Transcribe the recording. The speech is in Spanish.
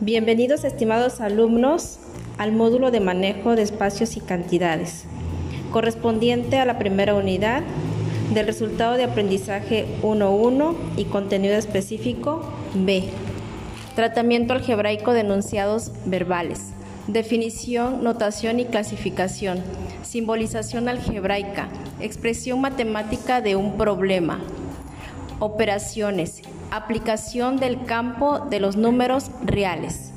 Bienvenidos estimados alumnos al módulo de manejo de espacios y cantidades, correspondiente a la primera unidad del resultado de aprendizaje 1.1 y contenido específico B. Tratamiento algebraico de enunciados verbales. Definición, notación y clasificación. Simbolización algebraica. Expresión matemática de un problema. Operaciones. Aplicación del campo de los números reales.